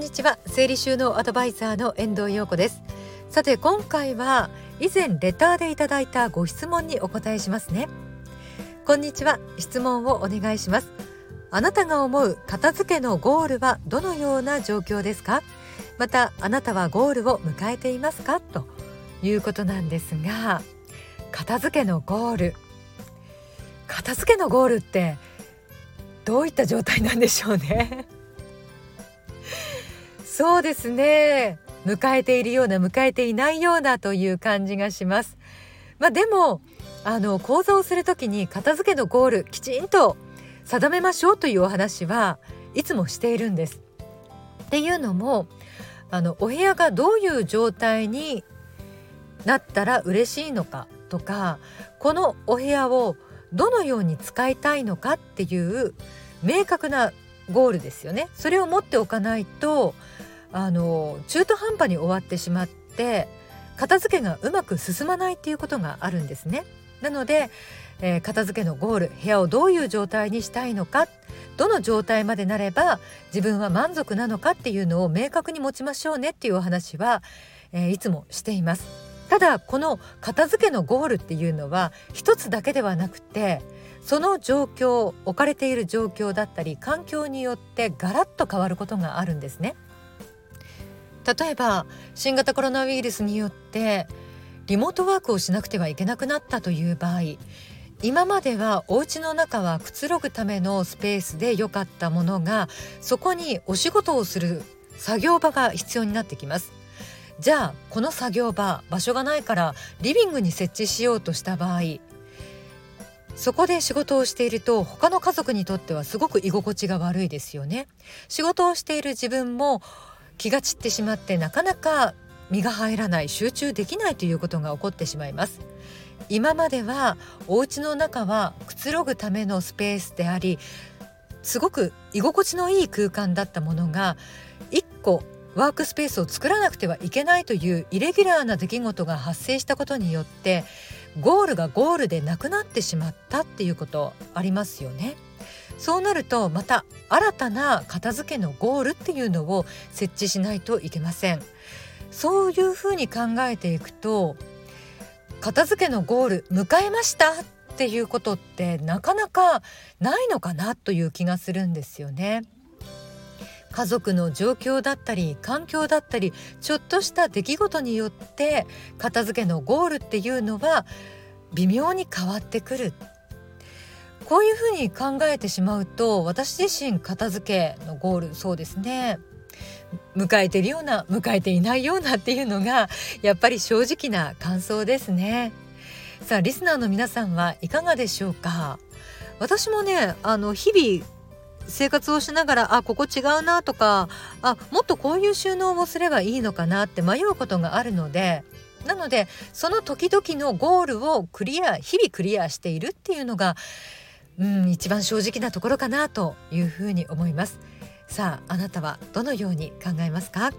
んにちは。整理収納アドバイザーの遠藤陽子です。さて今回は以前レターでいただいたご質問にお答えしますね。こんにちは。質問をお願いします。あなたが思う片付けのゴールはどのような状況ですか？またあなたはゴールを迎えていますか？ということなんですが片付けのゴール。片付けのゴールってどういった状態なんでしょうね？そうですね。迎えているような迎えていないようなという感じがします。まあでもあの講座をする時に片付けのゴールきちんと定めましょうというお話はいつもしているんです。っていうのもあのお部屋がどういう状態になったら嬉しいのかとかこのお部屋をどのように使いたいのかっていう明確なゴールですよね。それを持っておかないとあの中途半端に終わってしまって片付けがうまく進まないっていうことがあるんですねなので、えー、片付けのゴール部屋をどういう状態にしたいのかどの状態までなれば自分は満足なのかっていうのを明確に持ちましょうねっていうお話は、えー、いつもしていますただこの片付けのゴールっていうのは一つだけではなくてその状況置かれている状況だったり環境によってガラッと変わることがあるんですね。例えば新型コロナウイルスによってリモートワークをしなくてはいけなくなったという場合今まではお家の中はくつろぐためのスペースで良かったものがそこにお仕事をする作業場が必要になってきます。じゃあこの作業場場所がないからリビングに設置しようとした場合そこで仕事をしていると他の家族にとってはすごく居心地が悪いですよね。仕事をしている自分も気が散ってしまってなかなか身が入らない集中できないということが起こってしまいます今まではお家の中はくつろぐためのスペースでありすごく居心地のいい空間だったものが1個ワークスペースを作らなくてはいけないというイレギュラーな出来事が発生したことによってゴールがゴールでなくなってしまったっていうことありますよね。そうなるとまた新たな片付けのゴールっていうのを設置しないといけません。そういうふうに考えていくと片付けのゴール迎えましたっていうことってなかなかないのかなという気がするんですよね。家族の状況だったり環境だったりちょっとした出来事によって片付けのゴールっていうのは微妙に変わってくるこういうふうに考えてしまうと私自身片付けのゴールそうですね。迎えてるような迎えていないようなっていうのがやっぱり正直な感想ですね。さあリスナーの皆さんはいかがでしょうか？私もねあの日々生活をしながらあここ違うなとかあもっとこういう収納をすればいいのかなって迷うことがあるのでなのでその時々のゴールをクリア日々クリアしているっていうのがうん一番正直なところかなというふうに思います。さああなたはどのように考えますか？